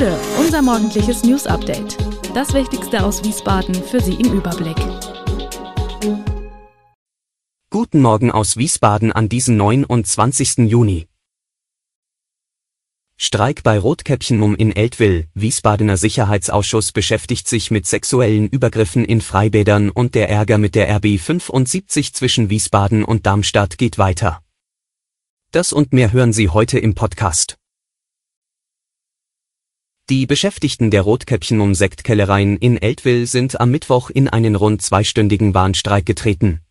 Bude, unser morgendliches News Update. Das Wichtigste aus Wiesbaden für Sie im Überblick. Guten Morgen aus Wiesbaden an diesem 29. Juni. Streik bei Rotkäppchenmum in Eltville. Wiesbadener Sicherheitsausschuss beschäftigt sich mit sexuellen Übergriffen in Freibädern und der Ärger mit der RB 75 zwischen Wiesbaden und Darmstadt geht weiter. Das und mehr hören Sie heute im Podcast. Die Beschäftigten der Rotkäppchenmum Sektkellereien in Eltville sind am Mittwoch in einen rund zweistündigen Warnstreik getreten.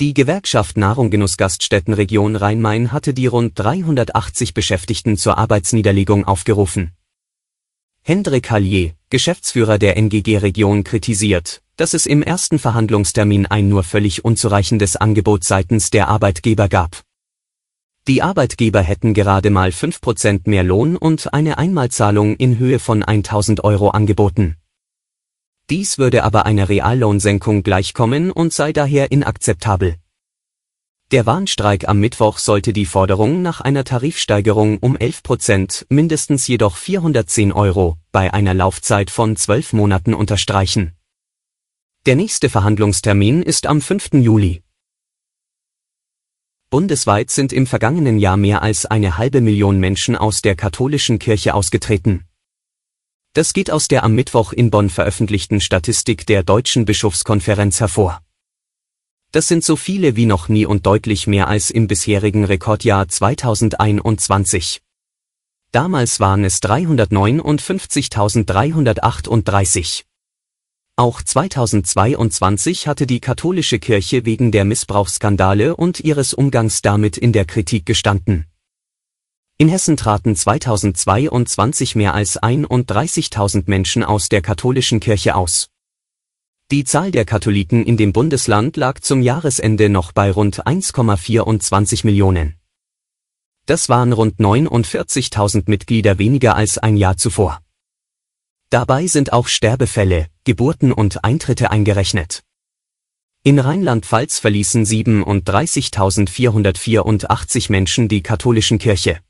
Die Gewerkschaft Nahrung Genuss Gaststätten Region Rhein-Main hatte die rund 380 Beschäftigten zur Arbeitsniederlegung aufgerufen. Hendrik Hallier, Geschäftsführer der NGG Region kritisiert, dass es im ersten Verhandlungstermin ein nur völlig unzureichendes Angebot seitens der Arbeitgeber gab. Die Arbeitgeber hätten gerade mal 5% mehr Lohn und eine Einmalzahlung in Höhe von 1000 Euro angeboten. Dies würde aber einer Reallohnsenkung gleichkommen und sei daher inakzeptabel. Der Warnstreik am Mittwoch sollte die Forderung nach einer Tarifsteigerung um 11 Prozent, mindestens jedoch 410 Euro, bei einer Laufzeit von zwölf Monaten unterstreichen. Der nächste Verhandlungstermin ist am 5. Juli. Bundesweit sind im vergangenen Jahr mehr als eine halbe Million Menschen aus der katholischen Kirche ausgetreten. Das geht aus der am Mittwoch in Bonn veröffentlichten Statistik der Deutschen Bischofskonferenz hervor. Das sind so viele wie noch nie und deutlich mehr als im bisherigen Rekordjahr 2021. Damals waren es 359.338. Auch 2022 hatte die katholische Kirche wegen der Missbrauchsskandale und ihres Umgangs damit in der Kritik gestanden. In Hessen traten 2022 mehr als 31.000 Menschen aus der katholischen Kirche aus. Die Zahl der Katholiken in dem Bundesland lag zum Jahresende noch bei rund 1,24 Millionen. Das waren rund 49.000 Mitglieder weniger als ein Jahr zuvor. Dabei sind auch Sterbefälle, Geburten und Eintritte eingerechnet. In Rheinland-Pfalz verließen 37.484 Menschen die katholischen Kirche.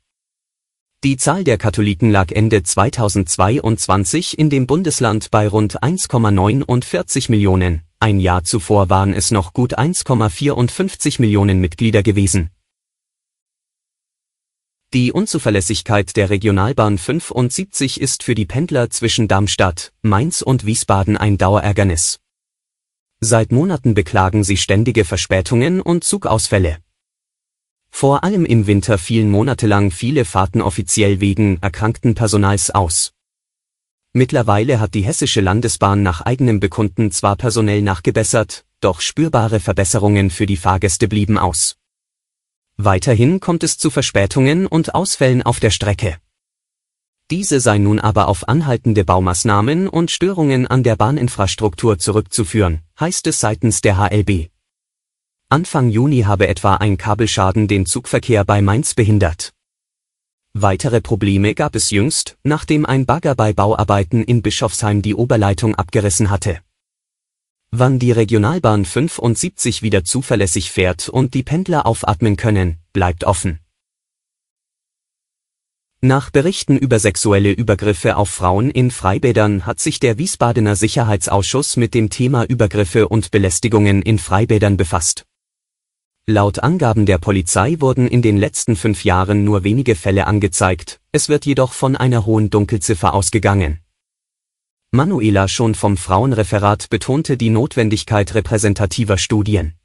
Die Zahl der Katholiken lag Ende 2022 in dem Bundesland bei rund 1,49 Millionen, ein Jahr zuvor waren es noch gut 1,54 Millionen Mitglieder gewesen. Die Unzuverlässigkeit der Regionalbahn 75 ist für die Pendler zwischen Darmstadt, Mainz und Wiesbaden ein Dauerärgernis. Seit Monaten beklagen sie ständige Verspätungen und Zugausfälle. Vor allem im Winter fielen monatelang viele Fahrten offiziell wegen erkrankten Personals aus. Mittlerweile hat die Hessische Landesbahn nach eigenem Bekunden zwar personell nachgebessert, doch spürbare Verbesserungen für die Fahrgäste blieben aus. Weiterhin kommt es zu Verspätungen und Ausfällen auf der Strecke. Diese sei nun aber auf anhaltende Baumaßnahmen und Störungen an der Bahninfrastruktur zurückzuführen, heißt es seitens der HLB. Anfang Juni habe etwa ein Kabelschaden den Zugverkehr bei Mainz behindert. Weitere Probleme gab es jüngst, nachdem ein Bagger bei Bauarbeiten in Bischofsheim die Oberleitung abgerissen hatte. Wann die Regionalbahn 75 wieder zuverlässig fährt und die Pendler aufatmen können, bleibt offen. Nach Berichten über sexuelle Übergriffe auf Frauen in Freibädern hat sich der Wiesbadener Sicherheitsausschuss mit dem Thema Übergriffe und Belästigungen in Freibädern befasst. Laut Angaben der Polizei wurden in den letzten fünf Jahren nur wenige Fälle angezeigt, es wird jedoch von einer hohen Dunkelziffer ausgegangen. Manuela schon vom Frauenreferat betonte die Notwendigkeit repräsentativer Studien.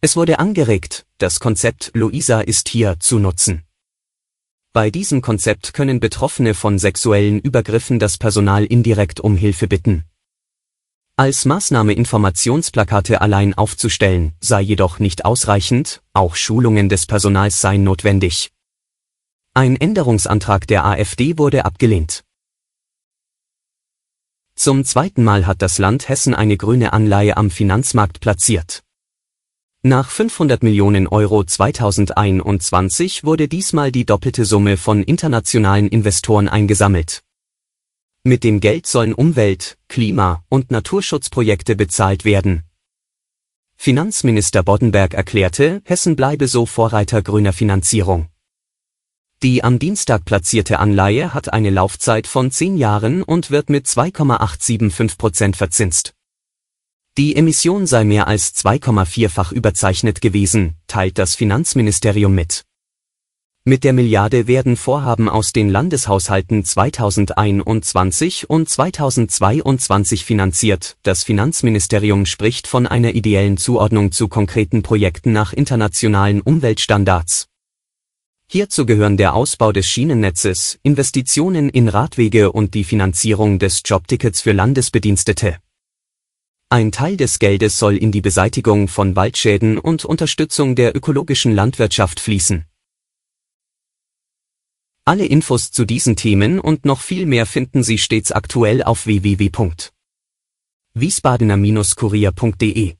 Es wurde angeregt, das Konzept Luisa ist hier zu nutzen. Bei diesem Konzept können Betroffene von sexuellen Übergriffen das Personal indirekt um Hilfe bitten. Als Maßnahme Informationsplakate allein aufzustellen, sei jedoch nicht ausreichend, auch Schulungen des Personals seien notwendig. Ein Änderungsantrag der AfD wurde abgelehnt. Zum zweiten Mal hat das Land Hessen eine grüne Anleihe am Finanzmarkt platziert. Nach 500 Millionen Euro 2021 wurde diesmal die doppelte Summe von internationalen Investoren eingesammelt. Mit dem Geld sollen Umwelt-, Klima- und Naturschutzprojekte bezahlt werden. Finanzminister Boddenberg erklärte, Hessen bleibe so Vorreiter grüner Finanzierung. Die am Dienstag platzierte Anleihe hat eine Laufzeit von 10 Jahren und wird mit 2,875 Prozent verzinst. Die Emission sei mehr als 2,4-fach überzeichnet gewesen, teilt das Finanzministerium mit. Mit der Milliarde werden Vorhaben aus den Landeshaushalten 2021 und 2022 finanziert. Das Finanzministerium spricht von einer ideellen Zuordnung zu konkreten Projekten nach internationalen Umweltstandards. Hierzu gehören der Ausbau des Schienennetzes, Investitionen in Radwege und die Finanzierung des Jobtickets für Landesbedienstete. Ein Teil des Geldes soll in die Beseitigung von Waldschäden und Unterstützung der ökologischen Landwirtschaft fließen. Alle Infos zu diesen Themen und noch viel mehr finden Sie stets aktuell auf www.wiesbadener-kurier.de.